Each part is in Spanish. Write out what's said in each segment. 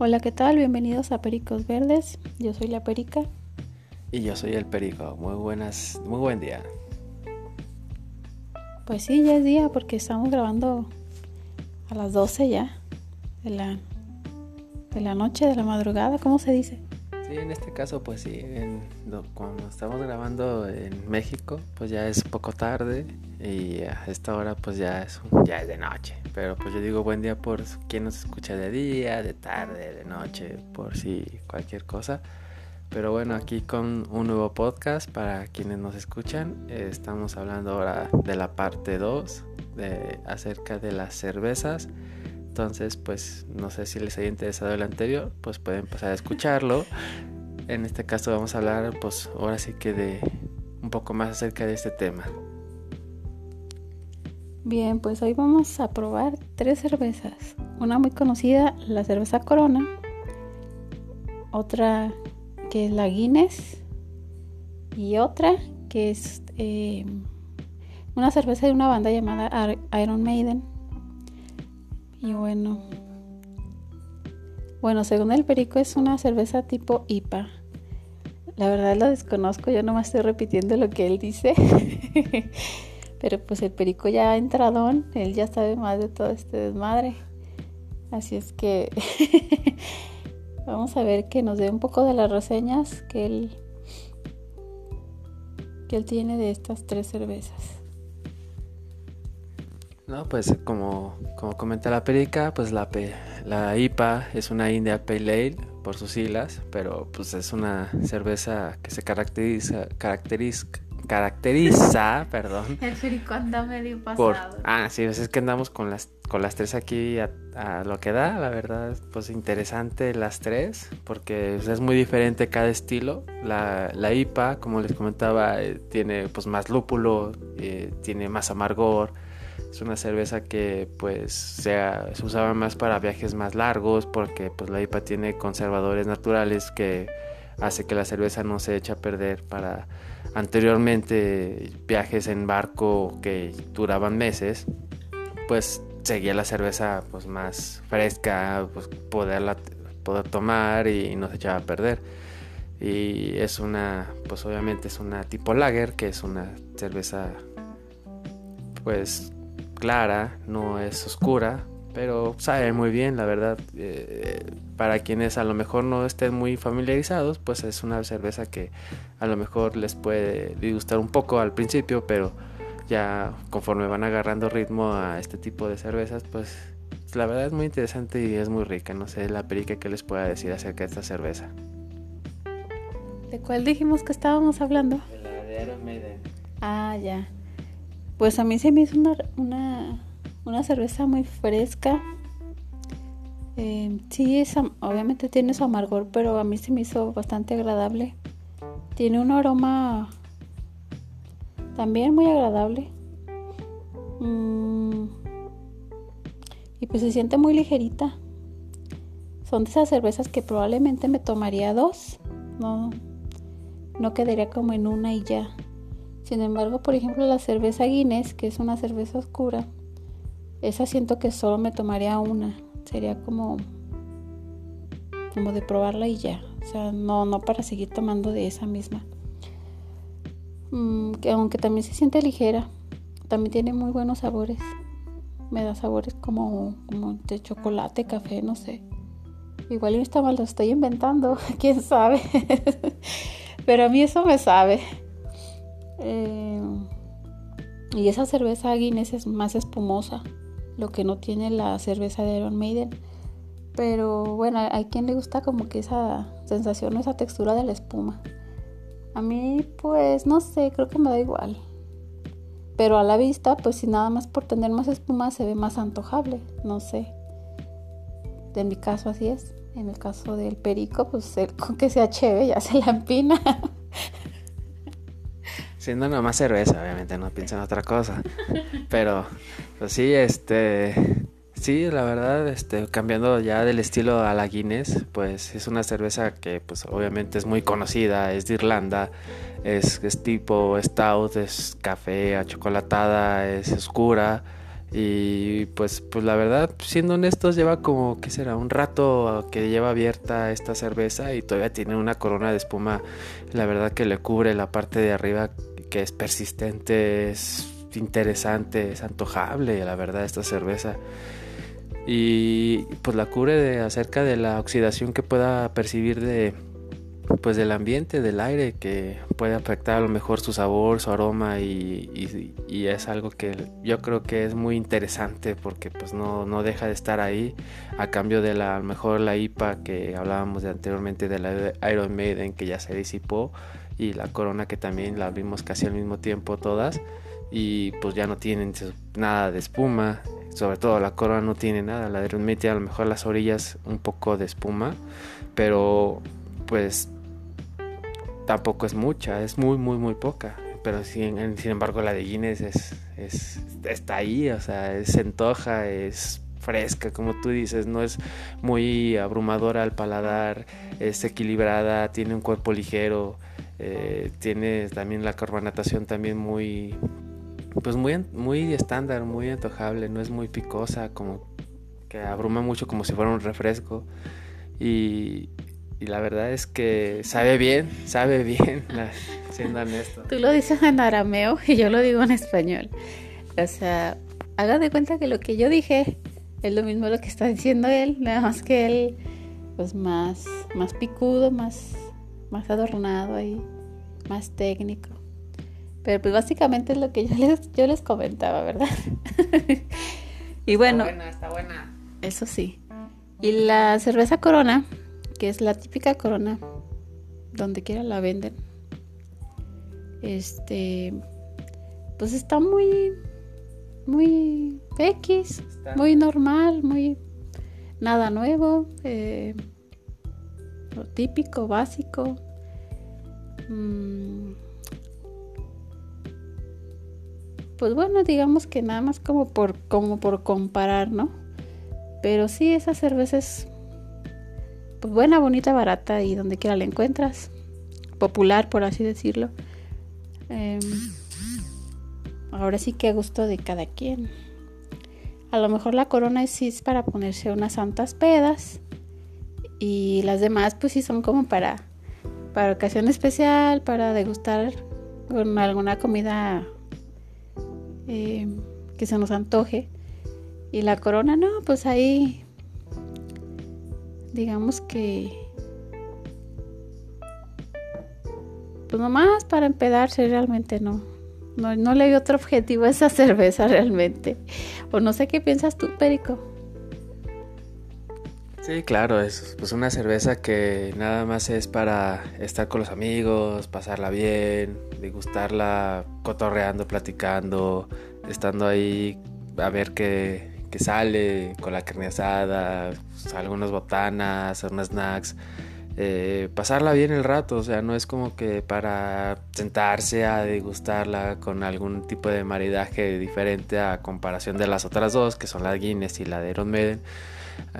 Hola, ¿qué tal? Bienvenidos a Pericos Verdes. Yo soy la Perica. Y yo soy el Perico. Muy buenas, muy buen día. Pues sí, ya es día porque estamos grabando a las 12 ya de la, de la noche, de la madrugada, ¿cómo se dice? Sí, en este caso, pues sí, cuando estamos grabando en México, pues ya es poco tarde y a esta hora pues ya es, ya es de noche. Pero pues yo digo buen día por quien nos escucha de día, de tarde, de noche, por si cualquier cosa. Pero bueno, aquí con un nuevo podcast para quienes nos escuchan. estamos hablando ahora de la parte 2 de, acerca de las cervezas. Entonces, pues no sé si les haya interesado el anterior, pues pueden pasar a escucharlo. En este caso vamos a hablar, pues ahora sí que de un poco más acerca de este tema. Bien, pues hoy vamos a probar tres cervezas. Una muy conocida, la cerveza Corona. Otra que es la Guinness. Y otra que es eh, una cerveza de una banda llamada Iron Maiden. Y bueno, bueno, según el perico es una cerveza tipo IPA. La verdad lo desconozco, yo nomás estoy repitiendo lo que él dice. Pero pues el perico ya ha entrado, él ya sabe más de todo este desmadre. Así es que vamos a ver que nos dé un poco de las reseñas que él que él tiene de estas tres cervezas. No, pues como, como comenta la perica, pues la, la IPA es una India Pale Ale por sus siglas, pero pues es una cerveza que se caracteriza, caracteriza, caracteriza, perdón. El perico anda medio pasado. ah, sí, pues es que andamos con las, con las tres aquí a, lo que da, la verdad, pues interesante las tres, porque pues, es muy diferente cada estilo. La, la IPA, como les comentaba, eh, tiene pues más lúpulo, eh, tiene más amargor es una cerveza que pues se usaba más para viajes más largos porque pues la IPA tiene conservadores naturales que hace que la cerveza no se eche a perder para anteriormente viajes en barco que duraban meses pues seguía la cerveza pues más fresca pues poderla poder tomar y no se echaba a perder. Y es una pues obviamente es una tipo lager que es una cerveza pues clara, no es oscura, pero sabe muy bien, la verdad. Eh, para quienes a lo mejor no estén muy familiarizados, pues es una cerveza que a lo mejor les puede disgustar un poco al principio, pero ya conforme van agarrando ritmo a este tipo de cervezas, pues la verdad es muy interesante y es muy rica. No sé la perica que les pueda decir acerca de esta cerveza. ¿De cuál dijimos que estábamos hablando? De la de Iron Maiden. Ah, ya. Pues a mí se me hizo una, una, cerveza muy fresca. Eh, sí, es, obviamente tiene su amargor, pero a mí se me hizo bastante agradable. Tiene un aroma también muy agradable. Mm, y pues se siente muy ligerita. Son de esas cervezas que probablemente me tomaría dos. No, no quedaría como en una y ya. Sin embargo, por ejemplo, la cerveza Guinness, que es una cerveza oscura, esa siento que solo me tomaría una. Sería como como de probarla y ya. O sea, no, no para seguir tomando de esa misma. Mm, que aunque también se siente ligera, también tiene muy buenos sabores. Me da sabores como, como de chocolate, café, no sé. Igual está mal, lo estoy inventando, quién sabe. Pero a mí eso me sabe. Eh, y esa cerveza Guinness es más espumosa, lo que no tiene la cerveza de Iron Maiden. Pero bueno, hay quien le gusta como que esa sensación esa textura de la espuma. A mí pues no sé, creo que me da igual. Pero a la vista, pues si nada más por tener más espuma se ve más antojable, no sé. En mi caso así es. En el caso del perico, pues con que sea chévere ya se la empina. Siendo nomás cerveza, obviamente, no pienso en otra cosa. Pero, pues sí, este. Sí, la verdad, este, cambiando ya del estilo a la Guinness, pues es una cerveza que, pues obviamente es muy conocida, es de Irlanda, es, es tipo stout, es café, achocolatada, es oscura Y pues, pues la verdad, siendo honestos, lleva como, ¿qué será? Un rato que lleva abierta esta cerveza y todavía tiene una corona de espuma, la verdad que le cubre la parte de arriba que es persistente, es interesante, es antojable, la verdad, esta cerveza. Y pues la cubre de, acerca de la oxidación que pueda percibir de, pues del ambiente, del aire, que puede afectar a lo mejor su sabor, su aroma y, es algo que yo creo que es muy interesante porque pues no, no, deja de estar ahí. A cambio de la, a lo mejor la IPA que hablábamos de anteriormente de la Iron Maiden que ya se disipó y la Corona que también la vimos casi al mismo tiempo todas y pues ya no tienen nada de espuma, sobre todo la Corona no tiene nada, la Iron Maiden a lo mejor las orillas un poco de espuma, pero pues tampoco es mucha, es muy, muy, muy poca. Pero sin, sin embargo la de Guinness es, es, está ahí, o sea, se antoja, es fresca, como tú dices, no es muy abrumadora al paladar, es equilibrada, tiene un cuerpo ligero, eh, tiene también la carbonatación también muy, pues muy, muy estándar, muy antojable, no es muy picosa, como que abruma mucho como si fuera un refresco. Y, y la verdad es que sabe bien, sabe bien, siendo honesto. Tú lo dices en arameo y yo lo digo en español. O sea, haga de cuenta que lo que yo dije es lo mismo lo que está diciendo él, nada más que él, pues más, más picudo, más, más adornado ahí, más técnico. Pero pues básicamente es lo que yo les, yo les comentaba, ¿verdad? y bueno. Está buena, está buena. Eso sí. Y la cerveza Corona que es la típica corona, donde quiera la venden. Este, pues está muy, muy X, muy normal, muy nada nuevo, eh, lo típico, básico. Mm, pues bueno, digamos que nada más como por, como por comparar, ¿no? Pero sí, esa cerveza es pues, buena, bonita, barata y donde quiera la encuentras. Popular, por así decirlo. Em, ahora sí que a gusto de cada quien. A lo mejor la corona sí es para ponerse unas santas pedas. Y las demás pues sí son como para, para ocasión especial, para degustar con alguna comida em, que se nos antoje. Y la corona no, pues ahí digamos que pues nomás para empedarse realmente no. No, no le veo otro objetivo a esa cerveza realmente. O no sé qué piensas tú, Perico. Sí, claro, es pues una cerveza que nada más es para estar con los amigos, pasarla bien, degustarla cotorreando, platicando, estando ahí a ver qué, que sale con la carne asada, pues, algunas botanas, unas snacks. Eh, pasarla bien el rato, o sea, no es como que para sentarse a degustarla con algún tipo de maridaje diferente a comparación de las otras dos, que son la Guinness y la de Iron Maiden,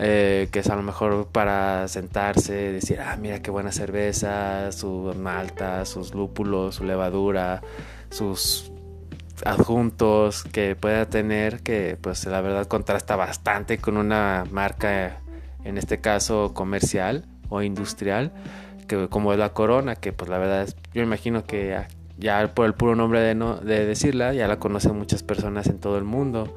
eh, que es a lo mejor para sentarse, decir, ah, mira qué buena cerveza, su malta, sus lúpulos, su levadura, sus adjuntos que pueda tener que pues la verdad contrasta bastante con una marca en este caso comercial o industrial que como es la corona que pues la verdad yo imagino que ya, por el puro nombre de, no, de decirla ya la conocen muchas personas en todo el mundo.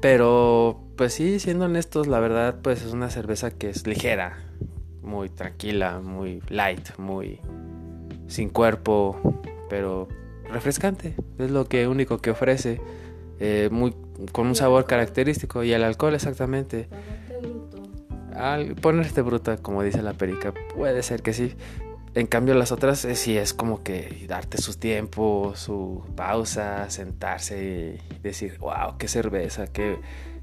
Pero pues sí siendo honestos la verdad pues es una cerveza que es ligera muy tranquila muy light muy sin cuerpo pero refrescante, es lo que único que ofrece, eh, muy, con un sabor característico y el alcohol exactamente. Al ponerte bruta, como dice la perica, puede ser que sí. En cambio las otras eh, sí es como que darte sus tiempos, su pausa, sentarse y decir, wow, qué cerveza, qué,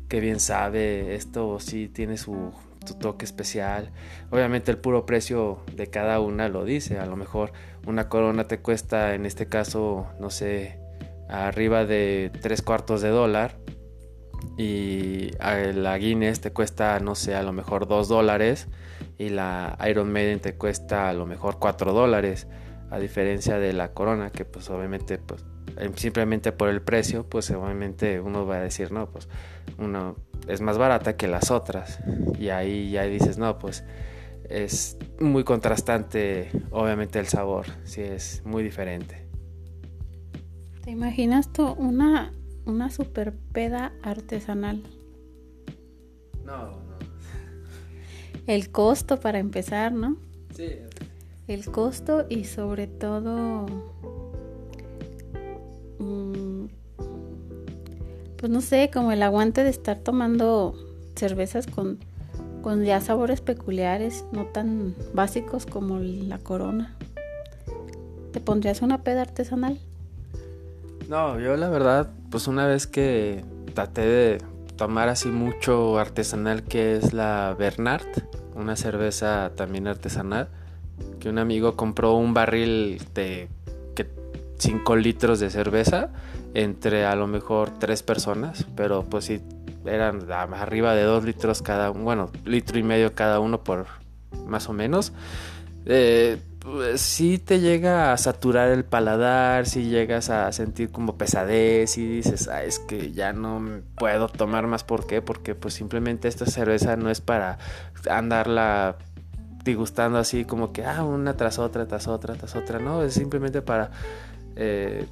qué bien sabe, esto sí tiene su, tu toque especial. Obviamente el puro precio de cada una lo dice. A lo mejor una corona te cuesta, en este caso, no sé, arriba de tres cuartos de dólar. Y la Guinness te cuesta, no sé, a lo mejor dos dólares. Y la Iron Maiden te cuesta a lo mejor cuatro dólares. A diferencia de la corona, que pues obviamente pues simplemente por el precio, pues obviamente uno va a decir, no, pues uno es más barata que las otras. Y ahí ya dices, no, pues es muy contrastante, obviamente el sabor, sí es muy diferente. ¿Te imaginas tú una, una super peda artesanal? No, no. El costo para empezar, ¿no? Sí. El costo y sobre todo, pues no sé, como el aguante de estar tomando cervezas con, con ya sabores peculiares, no tan básicos como la corona. ¿Te pondrías una peda artesanal? No, yo la verdad, pues una vez que traté de tomar así mucho artesanal que es la Bernard, una cerveza también artesanal, que un amigo compró un barril de 5 litros de cerveza entre a lo mejor tres personas, pero pues sí eran arriba de 2 litros cada uno, bueno, litro y medio cada uno por más o menos. Eh, pues, sí te llega a saturar el paladar, si llegas a sentir como pesadez y dices, ah, es que ya no puedo tomar más. ¿Por qué? Porque pues simplemente esta cerveza no es para andarla disgustando así como que, ah, una tras otra, tras otra, tras otra. No, es simplemente para eh,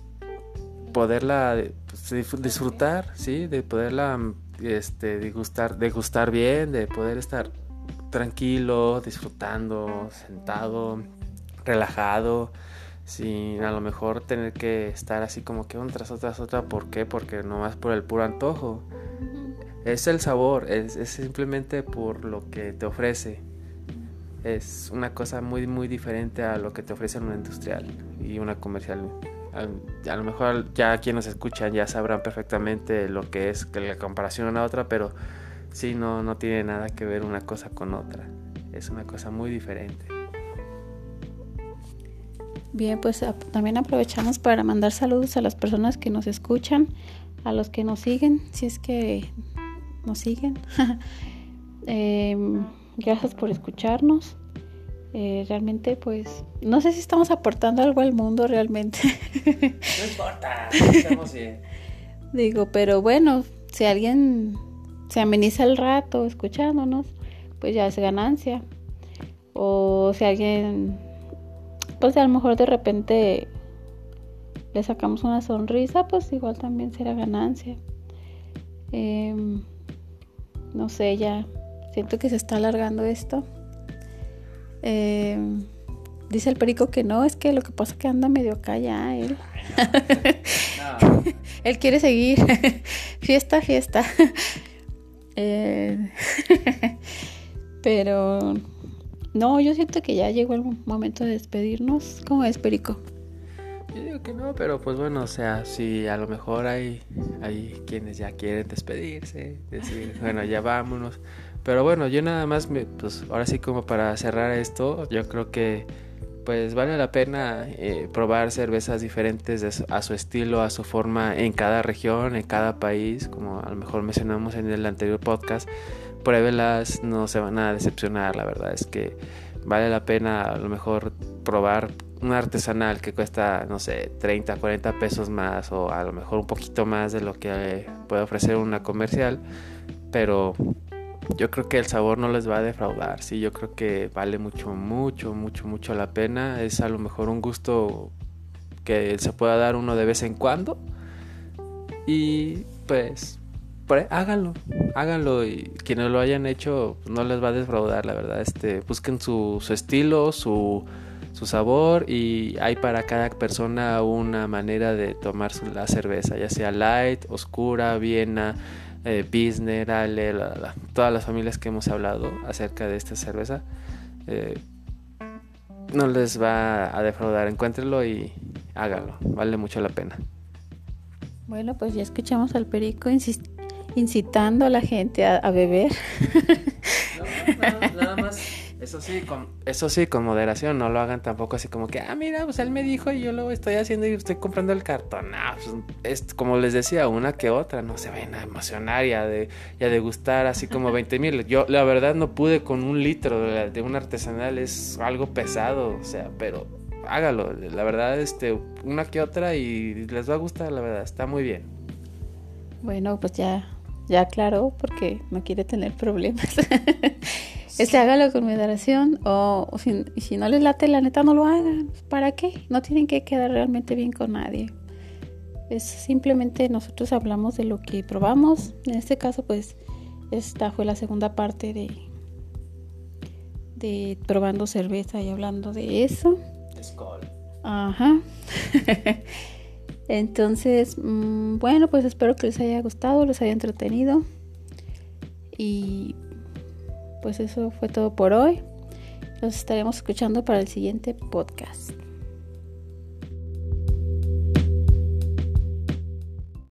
poderla pues, disfrutar, ¿sí? De poderla este, degustar, degustar bien, de poder estar tranquilo, disfrutando, sentado relajado, sin a lo mejor tener que estar así como que una tras otra, tras otra. ¿Por qué? Porque nomás por el puro antojo. Es el sabor, es, simplemente por lo que te ofrece. Es una cosa muy, muy diferente a lo que te ofrece una industrial y una comercial. A, lo mejor ya quienes escuchan ya sabrán perfectamente lo que es la comparación a una otra, pero sí, no, no tiene nada que ver una cosa con otra. Es una cosa muy diferente. Bien, pues también aprovechamos para mandar saludos a las personas que nos escuchan, a los que nos siguen, si es que nos siguen. Em, gracias por escucharnos. Eh, realmente, pues, no sé si estamos aportando algo al mundo realmente. no importa, estamos bien. Digo, pero bueno, si alguien se ameniza el rato escuchándonos, pues ya es ganancia. O si alguien pues a lo mejor de repente le sacamos una sonrisa, pues igual también será ganancia. Em, no sé, ya siento que se está alargando esto. Em, dice el perico que no, es que lo que pasa es que anda medio acá ya él. él quiere seguir. fiesta, fiesta. Eh, pero no, yo siento que ya llegó el momento de despedirnos. ¿Cómo es, Perico? Yo digo que no, pero pues bueno, o sea, si a lo mejor hay, hay quienes ya quieren despedirse, decir, bueno, ya vámonos. Pero bueno, yo nada más, me, pues ahora sí como para cerrar esto, yo creo que pues vale la pena eh, probar cervezas diferentes a su estilo, a su forma en cada región, en cada país, como a lo mejor mencionamos en el anterior podcast pruébelas, no se van a decepcionar, la verdad es que vale la pena a lo mejor probar un artesanal que cuesta, no sé, 30, 40 pesos más o a lo mejor un poquito más de lo que puede ofrecer una comercial, pero yo creo que el sabor no les va a defraudar, sí, yo creo que vale mucho, mucho, mucho, mucho la pena, es a lo mejor un gusto que se pueda dar uno de vez en cuando y pues háganlo, háganlo y quienes lo hayan hecho no les va a defraudar, la verdad. Este, busquen su, su estilo, su, su, sabor y hay para cada persona una manera de tomar la cerveza, ya sea light, oscura, viena, eh, Pilsner, Ale, todas las familias que hemos hablado acerca de esta cerveza. Eh, no les va a defraudar, encuéntrenlo y háganlo, vale mucho la pena. Bueno, pues ya escuchamos al Perico incitando a la gente a, beber. No, nada, más. Eso sí, con, eso sí, con moderación, no lo hagan tampoco así como que, ah, mira, pues él me dijo y yo lo estoy haciendo y estoy comprando el cartón. No, pues, es como les decía, una que otra, no se vayan a emocionar y a, de, degustar así como 20 mil. Yo, la verdad, no pude con un litro de, de un artesanal, es algo pesado, o sea, pero hágalo. La verdad, este, una que otra y les va a gustar, la verdad, está muy bien. Bueno, pues ya, ya aclaró porque no quiere tener problemas. este hágalo con moderación o, o si, si no les late, la neta no lo hagan. ¿Para qué? No tienen que quedar realmente bien con nadie. Es simplemente nosotros hablamos de lo que probamos. En este caso, pues, esta fue la segunda parte de, de probando cerveza y hablando de eso. Ajá. Entonces, mm, bueno, pues espero que les haya gustado, les haya entretenido. Y pues eso fue todo por hoy. Los estaremos escuchando para el siguiente podcast.